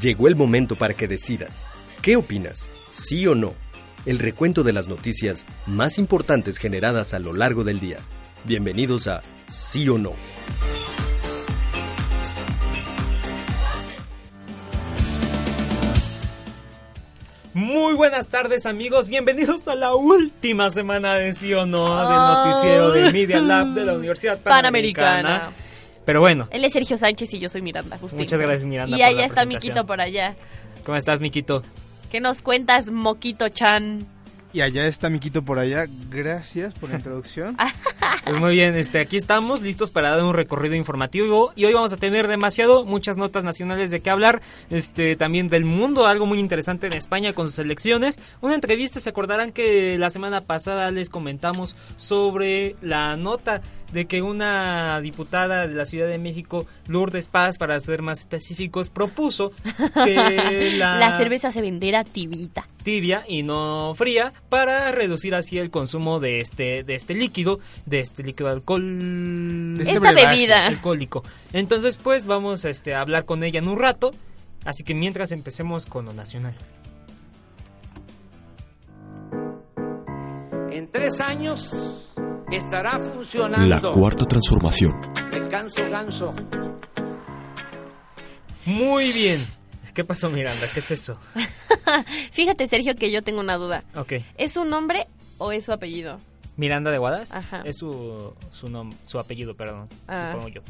Llegó el momento para que decidas. ¿Qué opinas? ¿Sí o no? el recuento de las noticias más importantes generadas a lo largo del día. Bienvenidos a Sí o No. Muy buenas tardes amigos, bienvenidos a la última semana de Sí o No del noticiero de Media Lab de la Universidad Panamericana. Pero bueno. Él es Sergio Sánchez y yo soy Miranda. Muchas gracias Miranda. Y allá está Miquito por allá. ¿Cómo estás Miquito? ¿Qué nos cuentas, Moquito Chan? Y allá está Miquito por allá. Gracias por la introducción. pues muy bien, este, aquí estamos listos para dar un recorrido informativo y hoy vamos a tener demasiado muchas notas nacionales de qué hablar, este, también del mundo, algo muy interesante en España con sus elecciones. Una entrevista, se acordarán que la semana pasada les comentamos sobre la nota de que una diputada de la Ciudad de México, Lourdes Paz, para ser más específicos, propuso que la, cerveza se vendiera tibita. Tibia y no fría para reducir así el consumo de este de este líquido, de este líquido alcohol, de esta bebida alcohólico. Entonces, pues vamos este, a hablar con ella en un rato, así que mientras empecemos con lo nacional. En tres años estará funcionando. La cuarta transformación. El ganso ganso. Muy bien. ¿Qué pasó, Miranda? ¿Qué es eso? Fíjate, Sergio, que yo tengo una duda. Ok. ¿Es su nombre o es su apellido? Miranda de Guadas. Ajá. Es su, su, su apellido, perdón. Ah. yo.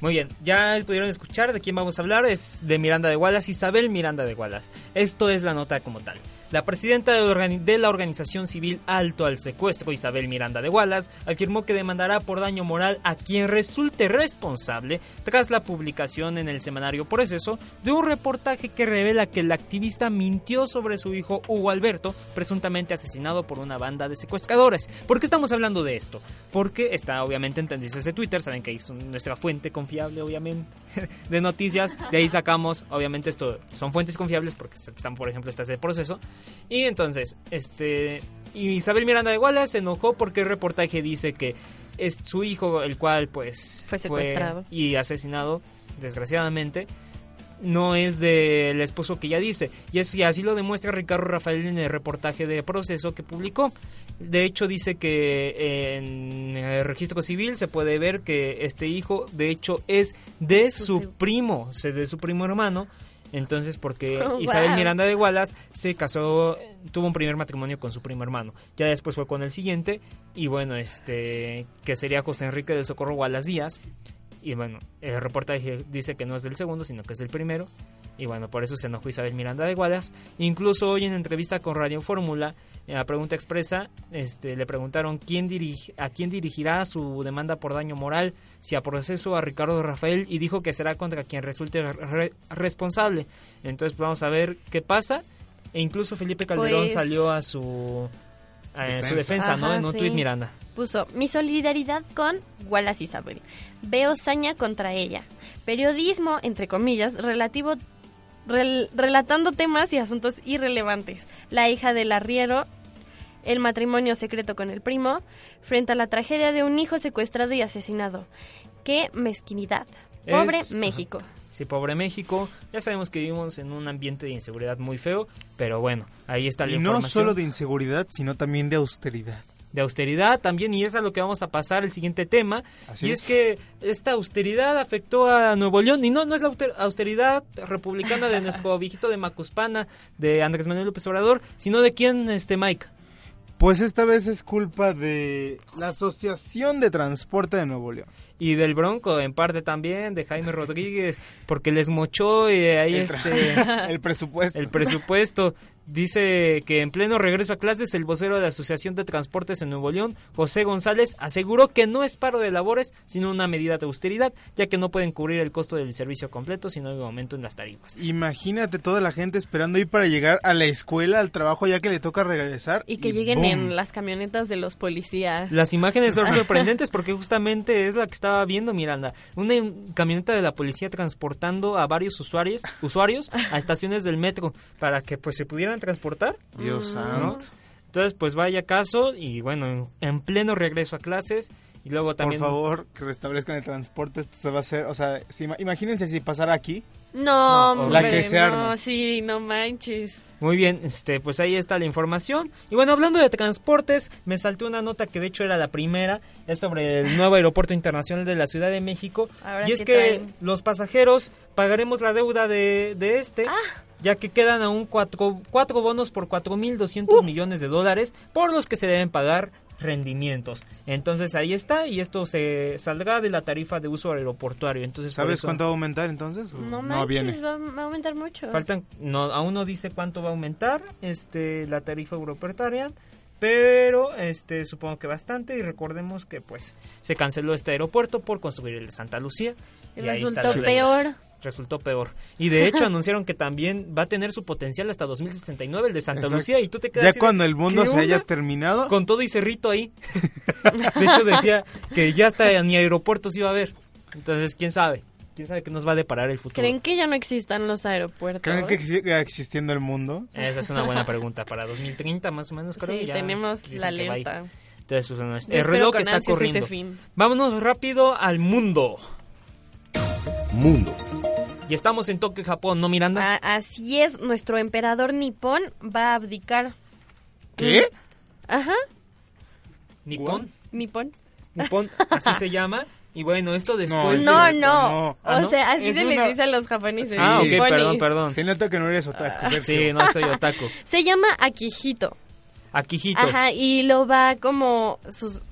Muy bien, ya pudieron escuchar de quién vamos a hablar. Es de Miranda de Wallace, Isabel Miranda de Wallace. Esto es la nota como tal. La presidenta de, la organización civil Alto al Secuestro, Isabel Miranda de Wallace, afirmó que demandará por daño moral a quien resulte responsable tras la publicación en el semanario Proceso de un reportaje que revela que el activista mintió sobre su hijo Hugo Alberto, presuntamente asesinado por una banda de secuestradores. ¿Por qué estamos hablando de esto? Porque está obviamente en tendencias de Twitter, saben que es nuestra fuente confiable, obviamente, de noticias. De ahí sacamos, obviamente, esto son fuentes confiables porque están, por ejemplo, estas de proceso. Y entonces, este. Isabel Miranda de Wallace se enojó porque el reportaje dice que es su hijo el cual, pues. Fue secuestrado. y asesinado, desgraciadamente no es del esposo que ella dice. Y, así lo demuestra Ricardo Rafael en el reportaje de proceso que publicó. De hecho, dice que en el registro civil se puede ver que este hijo, de hecho, es de su, primo, de su primo hermano. Entonces, porque oh, Isabel Miranda de Wallace se casó, tuvo un primer matrimonio con su primo hermano. Ya después fue con el siguiente. Y bueno, este, que sería José Enrique de Socorro Wallace Díaz. Y bueno, el reportaje dice que no es del segundo, sino que es del primero. Y bueno, por eso se enojó Isabel Miranda de Wallace. Incluso hoy en entrevista con Radio Fórmula, en la pregunta expresa, este, le preguntaron quién a quién dirigirá su demanda por daño moral, si a proceso a Ricardo Rafael, y dijo que será contra quien resulte responsable. Entonces pues, vamos a ver qué pasa. E incluso Felipe Calderón pues salió a su, su defensa, ¿no? En un tuit Miranda. Puso, mi solidaridad con Wallace Isabel. Veo saña contra ella. Periodismo, entre comillas, relativo relatando temas y asuntos irrelevantes. La hija del arriero el matrimonio secreto con el primo, frente a la tragedia de un hijo secuestrado y asesinado. ¡Qué mezquinidad! Pobre México. Sí, pobre México. Ya sabemos que vivimos en un ambiente de inseguridad muy feo, pero bueno, ahí está la y no solo de inseguridad, sino también de austeridad de austeridad también y es a lo que vamos a pasar el siguiente tema y es. que esta austeridad afectó a Nuevo León y no no es la austeridad republicana de nuestro viejito de Macuspana de Andrés Manuel López Obrador sino de quién este Mike pues esta vez es culpa de la Asociación de Transporte de Nuevo León. Y del Bronco, en parte también, de Jaime Rodríguez, porque les mochó y ahí el, este... el presupuesto. El presupuesto. Dice que en pleno regreso a clases, el vocero de la Asociación de Transportes en Nuevo León, José González, aseguró que no es paro de labores, sino una medida de austeridad, ya que no pueden cubrir el costo del servicio completo si no hay un aumento en las tarifas. Imagínate toda la gente esperando ir para llegar a la escuela, al trabajo, ya que le toca regresar. Y que lleguen ¡boom! en las camionetas de los policías. Las imágenes son sorprendentes porque justamente es la que estaba viendo Miranda. Una im- camioneta de la policía transportando a varios usuarios, usuarios a estaciones del metro para que pues se pudieran transportar. Dios ¿no? santo. Entonces pues vaya caso y bueno, en, en pleno regreso a clases y luego también... Por favor, que restablezcan el transporte. Esto se va a hacer, o sea, si ima- imagínense si pasara aquí. No, No, hombre, la que se no, sí, no manches. Muy bien, este, pues ahí está la información. Y bueno, hablando de transportes, me saltó una nota que de hecho era la primera, es sobre el nuevo aeropuerto internacional de la Ciudad de México. Ahora, y es ¿qué que traen? los pasajeros pagaremos la deuda de, de este, Ah. Ya que quedan aún cuatro, cuatro bonos por 4.200 millones de dólares, por los que se deben pagar rendimientos. Entonces ahí está, y esto se saldrá de la tarifa de uso aeroportuario. Entonces, ¿Sabes eso- cuánto va a aumentar entonces? ¿O No manches, va, va a aumentar mucho. Faltan, no, aún no dice cuánto va a aumentar este la tarifa aeroportuaria, pero este supongo que bastante y recordemos que pues se canceló este aeropuerto por construir el de Santa Lucía Y ahí está resultó la- peor. Resultó peor. Y de hecho anunciaron que también va a tener su potencial hasta 2069 el de Santa Exacto. Lucía y tú te quedas Ya así de, cuando el mundo ¿qué se haya terminado, con todo y cerrito ahí. De hecho decía que ya hasta ni aeropuertos iba a haber. Entonces, quién sabe. ¿Quién sabe qué nos va a deparar el futuro? ¿Creen que ya no existan los aeropuertos? ¿creen que siga existiendo el mundo? Esa es una buena pregunta. Para 2030 más o menos creo Sí, ya tenemos la que alerta. Entonces, pues, bueno, el espero reloj con está corriendo. ese fin. Vámonos rápido al mundo. Mundo. Y estamos en Tokio, Japón, ¿no, Miranda? Ah, así es, nuestro emperador nipón va a abdicar. ¿Qué? Ajá, Nippon. nipón. Nippon, así se llama. Y bueno, esto después... es No, no, no. O Ah, ¿no? sea, así Es se una- les dice a los japoneses. Ah, ok, nipones. perdón, perdón. Se nota que no eres otaku. Sergio. Sí, no soy otaku. Se llama Akihito. Akihito, Ajá, y lo va como sus,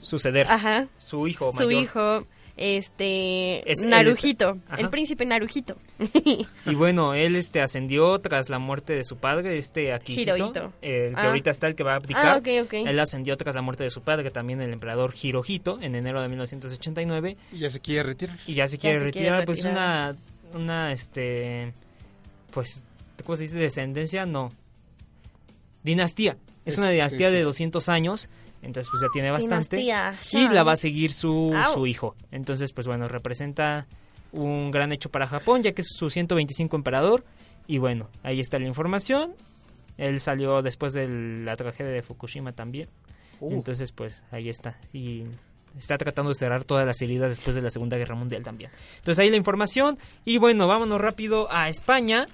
suceder. ajá, Su hijo su mayor. hijo, este, Es- Narujito, es- el príncipe Narujito. Y bueno, él este ascendió tras la muerte de su padre, este Akihito. Hirohito. El que Ah. ahorita está el que va a abdicar. Ah, ok, ok. Él ascendió tras la muerte de su padre, también el emperador Hirohito, en enero de 1989. Y ya se quiere retirar. Y ya se Ya quiere se retirar, quiere pues retirar. una, una, este, pues, ¿cómo se dice? Descendencia, no. Dinastía. Es, Es- una dinastía sí, sí. de 200 años, entonces pues ya tiene bastante. Dinastía Y la va a seguir su, Au. su hijo. Entonces, pues bueno, representa un gran hecho para Japón, ya que es su 125 emperador. Y bueno, ahí está la información. Él salió después de la tragedia de Fukushima también. Uh. Entonces, pues ahí está. Y está tratando de cerrar todas las heridas después de la Segunda Guerra Mundial también. Entonces ahí la información. Y bueno, vámonos rápido a España.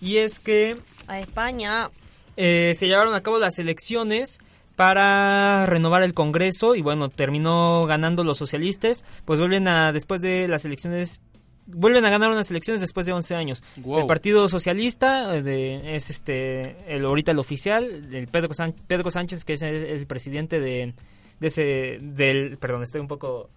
Y es que A España. eh, se llevaron a cabo las elecciones para renovar el Congreso y bueno, terminó ganando los socialistas, pues vuelven a, después de las elecciones, vuelven a ganar unas elecciones después de 11 años. Wow. El Partido Socialista eh, de- es este, el, ahorita el oficial, el Pedro, San- Pedro Sánchez, que es el, el presidente de, de ese, del, perdón, estoy un poco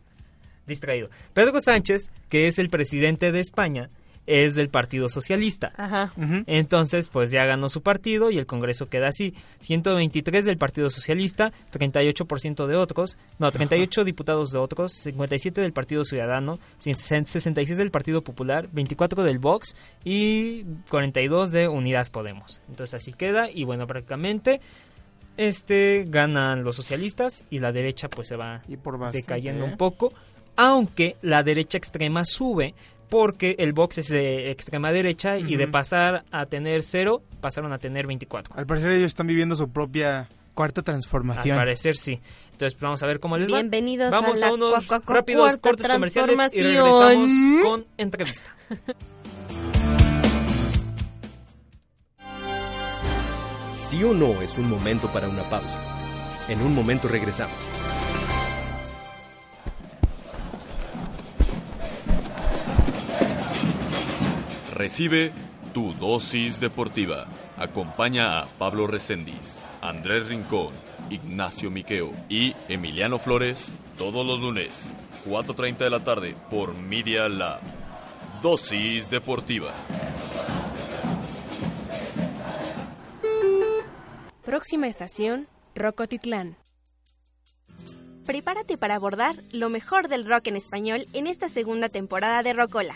distraído. Pedro Sánchez, que es el presidente de España, es del Partido Socialista. Ajá. Entonces, pues ya ganó su partido y el Congreso queda así. 123 del Partido Socialista, 38% de otros, no, 38 diputados de otros, 57 del Partido Ciudadano, 66 del Partido Popular, 24 del Vox y 42 de Unidas Podemos. Entonces así queda y bueno, prácticamente este ganan los socialistas y la derecha pues se va Y por bastante. decayendo ¿eh? un poco, aunque la derecha extrema sube porque el Vox es de extrema derecha y de pasar a tener cero pasaron a tener 24. Al parecer ellos están viviendo su propia cuarta Al transformación. parecer sí. Entonces pues, vamos a ver cómo les va. Bienvenidos Vamos a a, la unos cua- cua- cua- rápidos cuarta cortes comerciales y transformación. regresamos con entrevista. Sí o no es un momento para una pausa. En un momento regresamos. Recibe tu dosis deportiva. Acompaña a Pablo Recendis, Andrés Rincón, Ignacio Miqueo y Emiliano Flores todos los lunes, 4.30 de la tarde por Media Lab. Dosis deportiva. Próxima estación, Rocotitlán. Prepárate para abordar lo mejor del rock en español en esta segunda temporada de Rocola.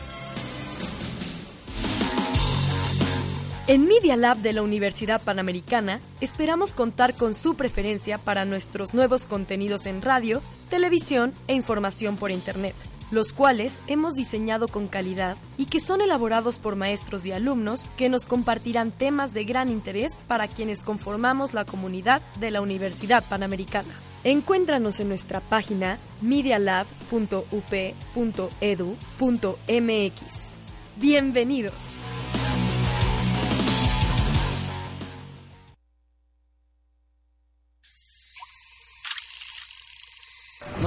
En Media Lab de la Universidad Panamericana esperamos contar con su preferencia para nuestros nuevos contenidos en radio, televisión e información por Internet, los cuales hemos diseñado con calidad y que son elaborados por maestros y alumnos que nos compartirán temas de gran interés para quienes conformamos la comunidad de la Universidad Panamericana. Encuéntranos en nuestra página medialab.up.edu.mx. Bienvenidos.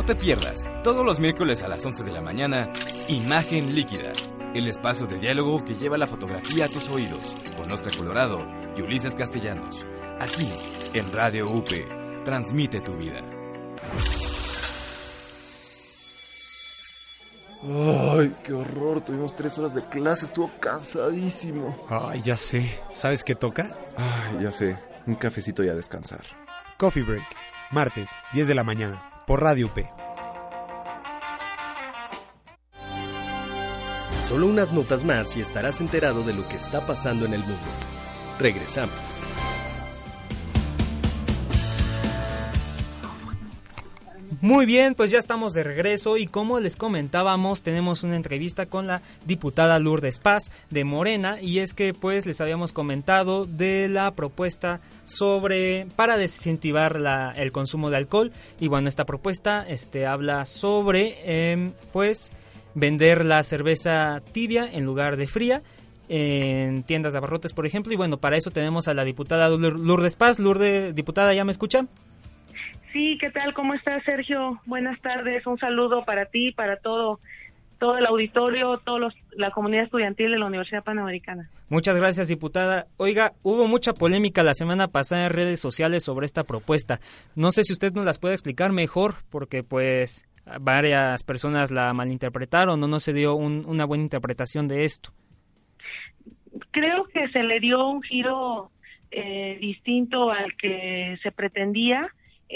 Te pierdas, todos los miércoles a las 11 de la mañana, Imagen Líquida, el espacio de diálogo que lleva la fotografía a tus oídos, con Oscar Colorado y Ulises Castellanos. Aquí, en Radio UP, transmite tu vida. Ay, qué horror. Tuvimos tres horas de clase. Estuvo cansadísimo. Ay, ya sé. ¿Sabes qué toca? Ay, ya sé. Un cafecito y a descansar. Coffee Break. Martes, 10 de la mañana. Por Radio P. Solo unas notas más y estarás enterado de lo que está pasando en el mundo. Regresamos. Muy bien, pues ya estamos de regreso y como les comentábamos, tenemos una entrevista con la diputada Lourdes Paz de Morena y es que pues les habíamos comentado de la propuesta sobre para desincentivar la, el consumo de alcohol y bueno, esta propuesta este habla sobre eh, pues vender la cerveza tibia en lugar de fría en tiendas de abarrotes, por ejemplo, y bueno, para eso tenemos a la diputada Lourdes Paz. Lourdes, diputada, ¿ya me escuchan? Sí, ¿qué tal? ¿Cómo estás, Sergio? Buenas tardes. Un saludo para ti, para todo todo el auditorio, toda la comunidad estudiantil de la Universidad Panamericana. Muchas gracias, diputada. Oiga, hubo mucha polémica la semana pasada en redes sociales sobre esta propuesta. No sé si usted nos las puede explicar mejor, porque pues varias personas la malinterpretaron o no se dio una buena interpretación de esto. Creo que se le dio un giro eh, distinto al que se pretendía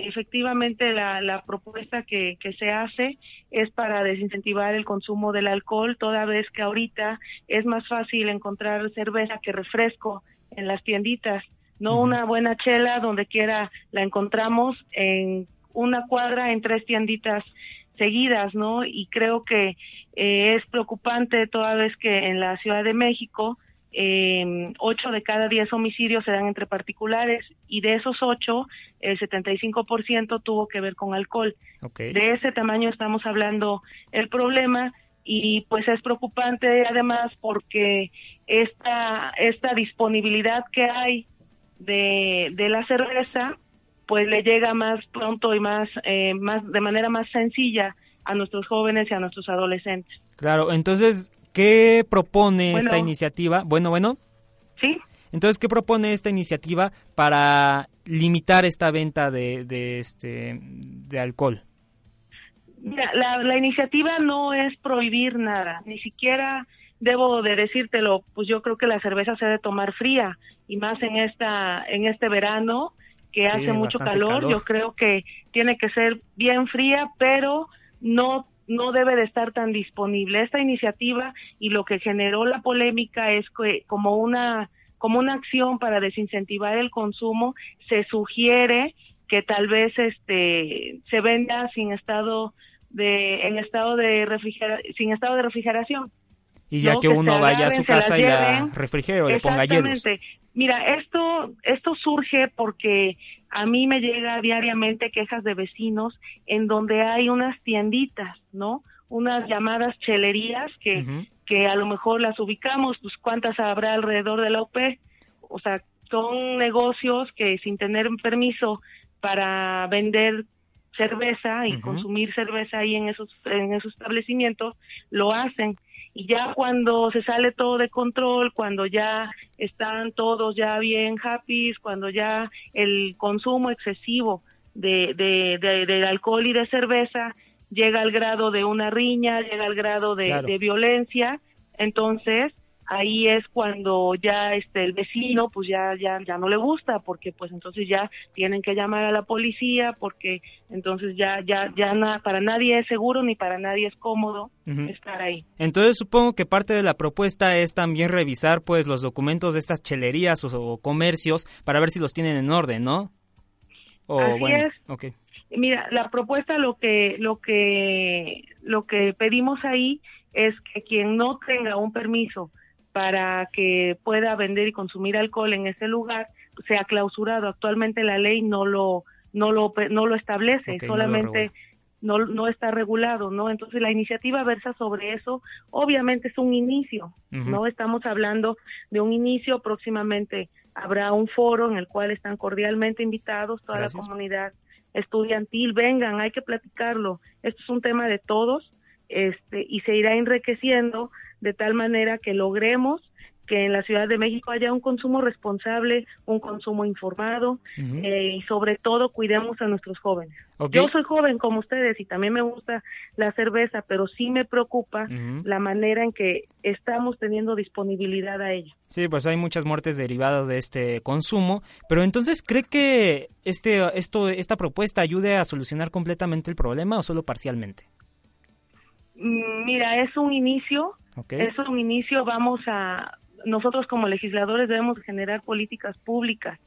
efectivamente la, la propuesta que, que, se hace es para desincentivar el consumo del alcohol, toda vez que ahorita es más fácil encontrar cerveza que refresco en las tienditas, no una buena chela donde quiera la encontramos en una cuadra en tres tienditas seguidas, ¿no? Y creo que eh, es preocupante toda vez que en la Ciudad de México eh, ocho de cada diez homicidios se dan entre particulares y de esos ocho, el 75% tuvo que ver con alcohol. De ese tamaño estamos hablando el problema y pues es preocupante además porque esta, esta disponibilidad que hay de, de la cerveza pues le llega más pronto y más, eh, más de manera más sencilla a nuestros jóvenes y a nuestros adolescentes. Claro, entonces ¿Qué propone esta iniciativa? Bueno, bueno. Sí. Entonces, ¿qué propone esta iniciativa para limitar esta venta de, de este de alcohol? la, la iniciativa no es prohibir nada, ni siquiera debo de decírtelo, pues yo creo que la cerveza se debe tomar fría y más en esta en este verano que hace mucho calor, yo creo que tiene que ser bien fría, pero no no debe de estar tan disponible. Esta iniciativa y lo que generó la polémica es que como una como una acción para desincentivar el consumo se sugiere que tal vez este se venda sin estado de en estado de sin estado de refrigeración. Y ya que, uno vaya a su casa y la refrigere o le ponga hielos. Mira, esto esto surge porque a mí me llega diariamente quejas de vecinos en donde hay unas tienditas, ¿no? Unas llamadas chelerías que, que a lo mejor las ubicamos, pues cuántas habrá alrededor de la OP. O sea, son negocios que sin tener permiso para vender cerveza y consumir cerveza ahí en esos en esos establecimientos lo hacen y ya cuando se sale todo de control, cuando ya están todos ya bien happy, cuando ya el consumo excesivo de, de, de, alcohol y de cerveza llega al grado de una riña, llega al grado de, de violencia, entonces ahí es cuando ya este el vecino pues ya ya ya no le gusta porque pues entonces ya tienen que llamar a la policía porque entonces ya ya ya para nadie es seguro ni para nadie es cómodo estar ahí. Entonces supongo que parte de la propuesta es también revisar pues los documentos de estas chelerías o, comercios para ver si los tienen en orden, ¿no? O, Así es. Okay. Mira, la propuesta lo que lo que lo que pedimos ahí es que quien no tenga un permiso para que pueda vender y consumir alcohol en ese lugar sea clausurado. Actualmente la ley no lo no lo no lo establece, solamente no, no, está regulado, ¿no? Entonces la iniciativa versa sobre eso. Obviamente es un inicio, ¿no? Estamos hablando de un inicio. Próximamente habrá un foro en el cual están cordialmente invitados toda la comunidad estudiantil. Vengan, hay que platicarlo. Esto es un tema de todos, este, y se irá enriqueciendo de tal manera que logremos que en la Ciudad de México haya un consumo responsable, un consumo informado eh, y sobre todo cuidemos a nuestros jóvenes. Yo soy joven como ustedes y también me gusta la cerveza, pero sí me preocupa la manera en que estamos teniendo disponibilidad a ella. Sí, pues hay muchas muertes derivadas de este consumo, pero entonces ¿cree que este esto esta propuesta ayude a solucionar completamente el problema o solo parcialmente? Mm, mira, es un inicio, es un inicio, vamos a, nosotros como legisladores debemos generar políticas públicas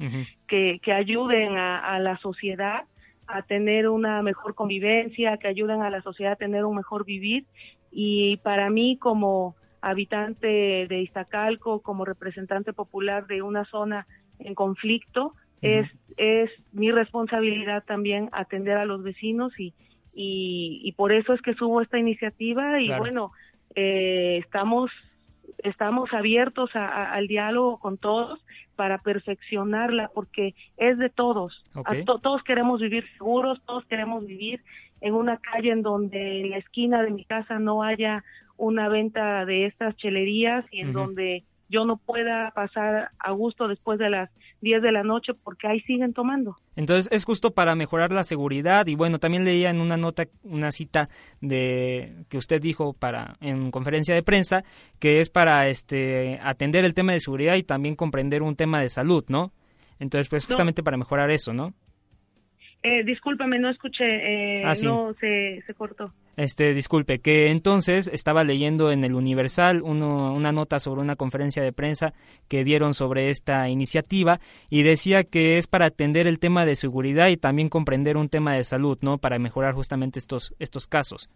que, que ayuden a, la sociedad a tener una mejor convivencia, que ayuden a la sociedad a tener un mejor vivir. Y para mí como habitante de Iztacalco, como representante popular de una zona en conflicto, es, es mi responsabilidad también atender a los vecinos y, y, por eso es que subo esta iniciativa y bueno, eh, estamos estamos abiertos al diálogo con todos para perfeccionarla porque es de todos. todos queremos vivir seguros, todos queremos vivir en una calle en donde en la esquina de mi casa no haya una venta de estas chelerías y en donde yo no pueda pasar a gusto después de las 10 de la noche porque ahí siguen tomando. Entonces es justo para mejorar la seguridad y bueno, también leía en una nota, una cita de que usted dijo para en conferencia de prensa que es para este atender el tema de seguridad y también comprender un tema de salud, ¿no? Entonces pues justamente para mejorar eso, ¿no? Eh, discúlpame, no escuché, eh, ah, no se, se cortó. Este, disculpe, que entonces estaba leyendo en el Universal una nota sobre una conferencia de prensa que dieron sobre esta iniciativa y decía que es para atender el tema de seguridad y también comprender un tema de salud, ¿no? Para mejorar justamente estos, estos casos.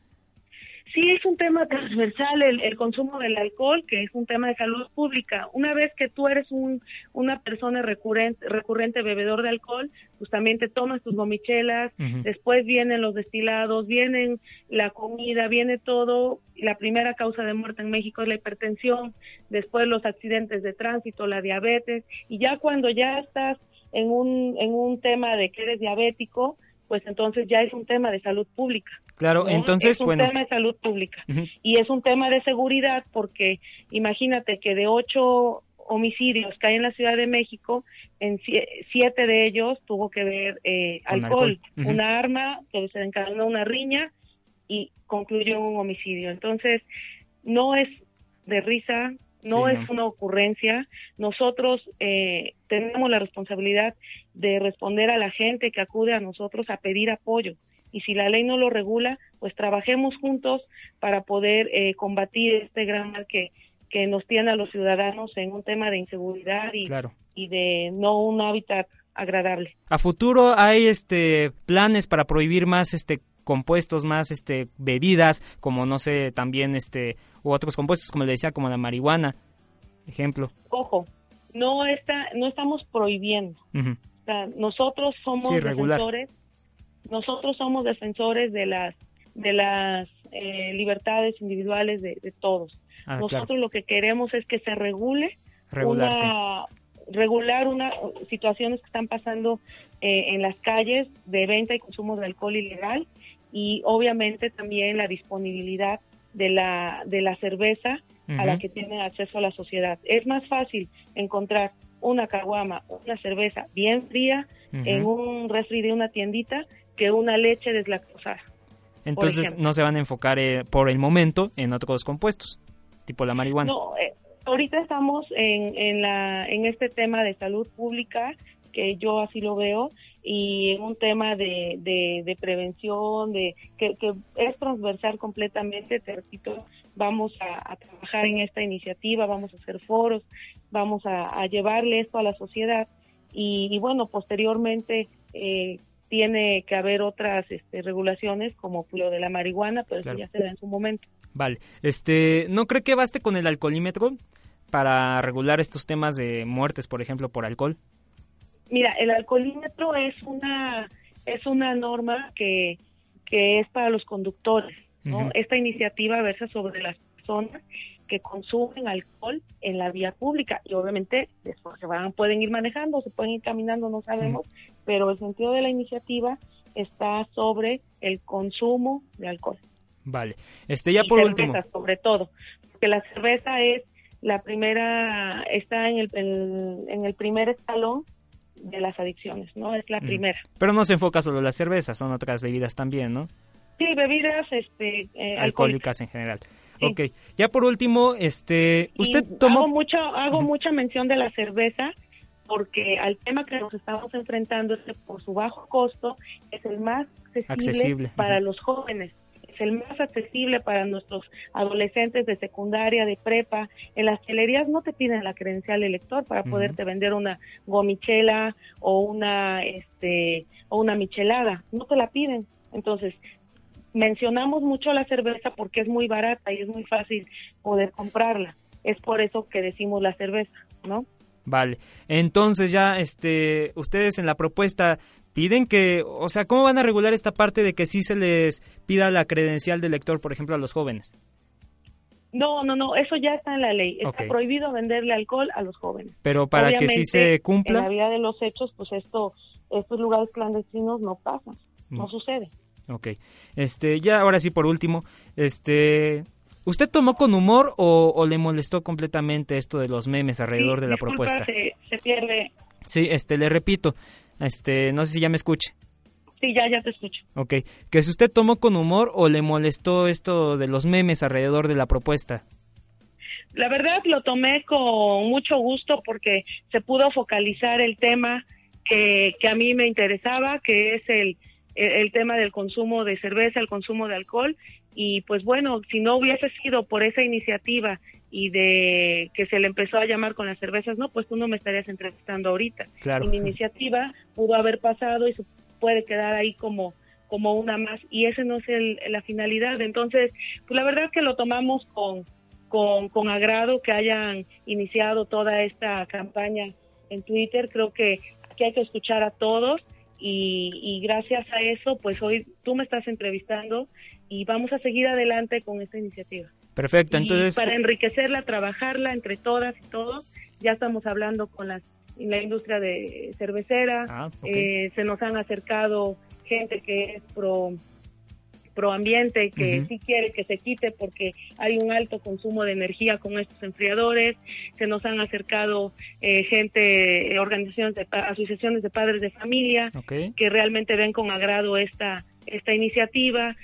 Sí, es un tema transversal el, consumo del alcohol, que es un tema de salud pública. Una vez que tú eres un, una persona recurrente, recurrente bebedor de alcohol, pues también te tomas tus gomichelas, después vienen los destilados, vienen la comida, viene todo. La primera causa de muerte en México es la hipertensión, después los accidentes de tránsito, la diabetes, y ya cuando ya estás en un, en un tema de que eres diabético, pues entonces ya es un tema de salud pública. Claro, entonces, es un tema de salud pública. Y es un tema de seguridad porque imagínate que de ocho homicidios que hay en la Ciudad de México, en siete de ellos tuvo que ver eh, alcohol, una arma que se encadenó una riña y concluyó en un homicidio. Entonces, no es de risa, no es una ocurrencia. Nosotros eh, tenemos la responsabilidad de responder a la gente que acude a nosotros a pedir apoyo. Y si la ley no lo regula, pues trabajemos juntos para poder eh, combatir este gran mal que, que nos tiene a los ciudadanos en un tema de inseguridad y, y de no un hábitat agradable. A futuro hay este planes para prohibir más este compuestos, más este bebidas, como no sé, también este u otros compuestos, como le decía, como la marihuana, ejemplo. Ojo, no está, no estamos prohibiendo. nosotros somos defensores, nosotros somos defensores de las de las eh, libertades individuales de, todos. Ah, nosotros lo que queremos es que se regule una, regular una situaciones que están pasando eh, en las calles de venta y consumo de alcohol ilegal y obviamente también la disponibilidad de la de la cerveza a la que tiene acceso a la sociedad. Es más fácil encontrar una caguama una cerveza bien fría en un refri de una tiendita que una leche deslactosada. Entonces no se van a enfocar eh, por el momento en otros compuestos, tipo la marihuana. No, eh, ahorita estamos en, en, la, en este tema de salud pública, que yo así lo veo, y un tema de, de, prevención, de que, que, es transversal completamente, te repito, vamos a, trabajar en esta iniciativa, vamos a hacer foros, vamos a, llevarle esto a la sociedad y, bueno, posteriormente eh, tiene que haber otras este, regulaciones como lo de la marihuana, pero eso ya se da en su momento. Vale, este, ¿no cree que baste con el alcoholímetro para regular estos temas de muertes, por ejemplo, por alcohol? Mira, el alcoholímetro es una es una norma que, que es para los conductores, ¿no? Esta iniciativa versa sobre las personas que consumen alcohol en la vía pública y obviamente después se van pueden ir manejando, se pueden ir caminando, no sabemos, pero el sentido de la iniciativa está sobre el consumo de alcohol. Vale. Este ya por último. sobre todo, porque la cerveza es la primera está en el, en, el primer escalón de las adicciones, ¿no? Es la primera. Pero no se enfoca solo en la cerveza, son otras bebidas también, ¿no? Sí, bebidas este, eh, alcohólicas. en general. Ok, ya por último, este, usted tomó... Hago, mucho, hago mucha mención de la cerveza porque al tema que nos estamos enfrentando es que por su bajo costo es el más accesible, para los jóvenes es el más accesible para nuestros adolescentes de secundaria, de prepa. En las chelerías no te piden la credencial de lector para poderte vender una gomichela o una este o una michelada, no te la piden. Entonces, mencionamos mucho la cerveza porque es muy barata y es muy fácil poder comprarla. Es por eso que decimos la cerveza, ¿no? Vale. Entonces ya este ustedes en la propuesta piden que, o sea, ¿cómo van a regular esta parte de que sí se les pida la credencial de lector, por ejemplo, a los jóvenes? No, no, no, eso ya está en la ley. Está prohibido venderle alcohol a los jóvenes. Pero para que sí se cumpla. En la vida de los hechos, pues esto, estos lugares clandestinos no pasan, no mm. sucede. Ok. Este, ya ahora sí por último, este, ¿usted tomó con humor o, le molestó completamente esto de los memes alrededor de la propuesta? Se, se pierde. Sí, este, le repito, este, no sé si ya me escuche. Sí, ya, ya te escucho. Ok. ¿Que si usted tomó con humor o le molestó esto de los memes alrededor de la propuesta? La verdad lo tomé con mucho gusto porque se pudo focalizar el tema que, que a mí me interesaba, que es el, el tema del consumo de cerveza, el consumo de alcohol y pues bueno, si no hubiese sido por esa iniciativa y de que se le empezó a llamar con las cervezas, no, pues tú no me estarías entrevistando ahorita. Claro. Y mi iniciativa pudo haber pasado y se puede quedar ahí como como una más y ese no es el, la finalidad. Entonces, pues la verdad que lo tomamos con, con, con agrado que hayan iniciado toda esta campaña en Twitter. Creo que aquí hay que escuchar a todos y, gracias a eso, pues hoy tú me estás entrevistando y vamos a seguir adelante con esta iniciativa. Perfecto, entonces... para enriquecerla, trabajarla entre todas y todos, ya estamos hablando con las, la industria de cervecera, ah, eh, se nos han acercado gente que es pro proambiente que sí quiere que se quite porque hay un alto consumo de energía con estos enfriadores. Se nos han acercado eh, gente, eh, organizaciones, de, asociaciones de padres de familia que realmente ven con agrado esta, esta iniciativa.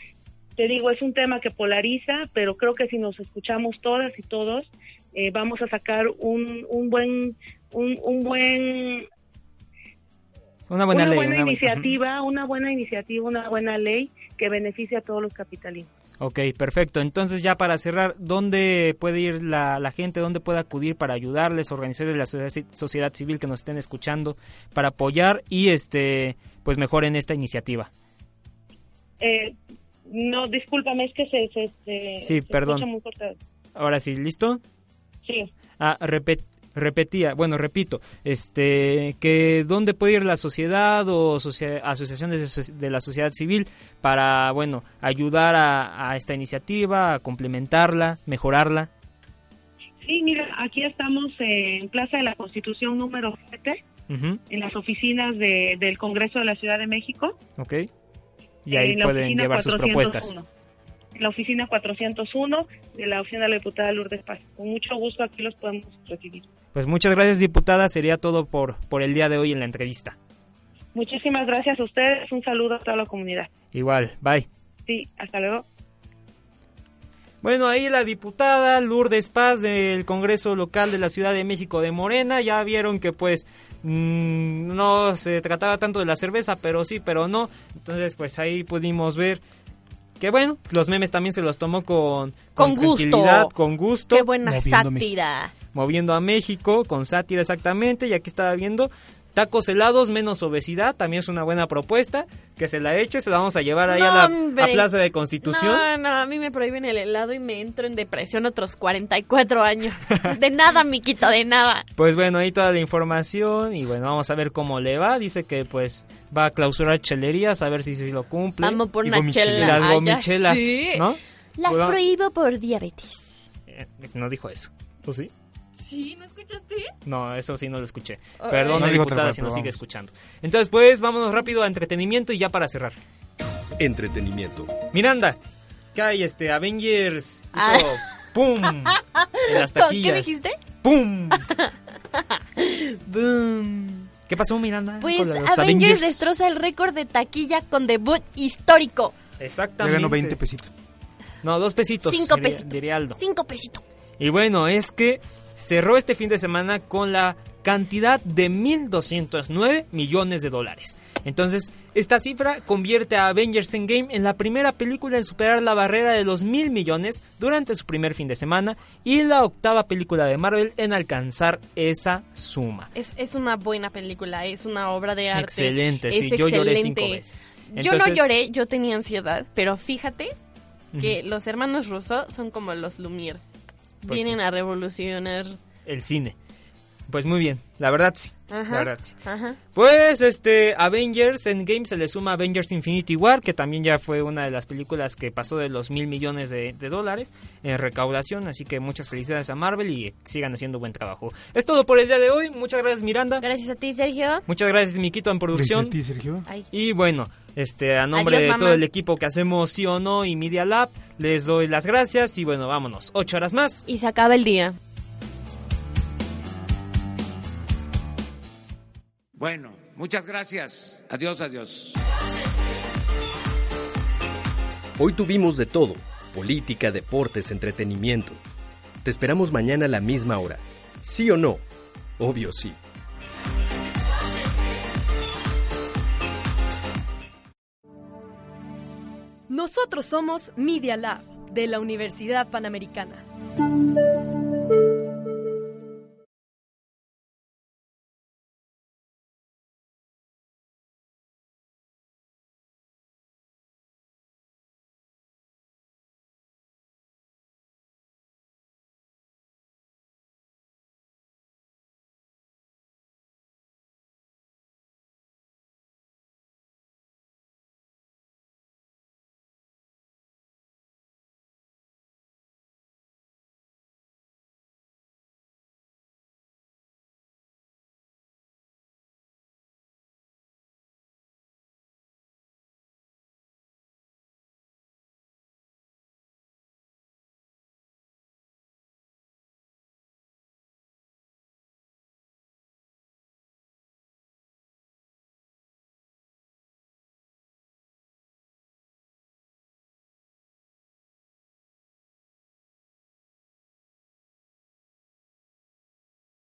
Te digo, es un tema que polariza, pero creo que si nos escuchamos todas y todos, eh, vamos a sacar un, un buen un, un buen una buena, ley, buena iniciativa, una buena iniciativa, una buena ley que beneficie a todos los capitalinos. Ok, perfecto. Entonces ya para cerrar, ¿dónde puede ir la, gente? ¿Dónde puede acudir para ayudarles, organizarles la sociedad, civil que nos estén escuchando para apoyar y este pues mejoren esta iniciativa? Eh, no, discúlpame, es que se, se, sí, perdón. Ahora sí, ¿listo? Sí. Ah, repet, repetía, bueno, repito, este, que dónde puede ir la sociedad o asociaciones de, la sociedad civil para, bueno, ayudar a, esta iniciativa, a complementarla, mejorarla. Sí, mira, aquí estamos en Plaza de la Constitución número 7, Ujú, en las oficinas de- del Congreso de la Ciudad de México. Ok. Y ahí pueden llevar sus 401. propuestas. En la oficina 401 de la oficina de la diputada Lourdes Paz. Con mucho gusto aquí los podemos recibir. Pues muchas gracias, diputada. Sería todo por, por el día de hoy en la entrevista. Muchísimas gracias a ustedes. Un saludo a toda la comunidad. Igual, bye. Sí, hasta luego. Bueno, ahí la diputada Lourdes Paz del Congreso Local de la Ciudad de México de Morena, ya vieron que pues mm, no se trataba tanto de la cerveza, pero sí, pero no. Entonces pues ahí pudimos ver que bueno, los memes también se los tomó con, Con gusto. tranquilidad, con gusto. Qué buena sátira. Moviendo a México, con sátira exactamente, y aquí estaba viendo tacos helados menos obesidad, también es una buena propuesta, que se la eche, se la vamos a llevar ahí a la a Plaza de Constitución. No, no, a mí me prohíben el helado y me entro en depresión otros 44 años. De nada, Miquito, de nada. Pues bueno, ahí toda la información y bueno, vamos a ver cómo le va. Dice que pues va a clausurar chelerías, a ver si, si lo cumple. Vamos por una chela. Las Ah, gomichelas, sí. ¿no? Las Bueno, prohíbo por diabetes. eh, No dijo eso, ¿o sí? ¿Sí? ¿No escuchaste? No, eso sí no lo escuché. Ay. Perdón, No digo diputada, si nos sigue escuchando. Entonces, pues, vámonos rápido a entretenimiento y ya para cerrar. Entretenimiento. Miranda, ¿qué hay? Este, Avengers hizo Ah. ¡pum! En las ¿Con taquillas. ¿Qué dijiste? ¡Pum! Boom. ¿Qué pasó, Miranda? Pues con los Avengers, destroza el récord de taquilla con debut histórico. Le Exactamente. ganó 20 pesitos. No, dos pesitos. Cinco pesitos. diría Aldo. Cinco pesitos. Y bueno, es que cerró este fin de semana con la cantidad de 1.209 millones de dólares. Entonces, esta cifra convierte a Avengers Endgame en la primera película en superar la barrera de los mil millones durante su primer fin de semana y la octava película de Marvel en alcanzar esa suma. Es, es una buena película, es una obra de arte. Excelente, es sí, yo lloré cinco excelente. veces. yo no lloré, yo tenía ansiedad, pero fíjate que los hermanos Russo son como los Lumière. Pues Vienen sí. a revolucionar. El cine. Pues muy bien, la verdad sí. Ajá, La verdad sí. ajá. Pues este Avengers Endgame se le suma Avengers Infinity War, que también ya fue una de las películas que pasó de los mil millones de, de dólares en recaudación, así que muchas felicidades a Marvel y sigan haciendo buen trabajo. Es todo por el día de hoy, muchas gracias Miranda. Gracias a ti, Sergio. Muchas gracias Miquito en producción. Gracias a ti, Sergio. Ay. Y bueno, este a nombre Adiós, de mamá. todo el equipo que hacemos sí o no y Media Lab, les doy las gracias y bueno, vámonos. Ocho horas más. Y se acaba el día. Bueno, muchas gracias. Adiós, adiós. Hoy tuvimos de todo, política, deportes, entretenimiento. Te esperamos mañana a la misma hora. ¿Sí o no? Obvio sí. Nosotros somos Media Lab de la Universidad Panamericana.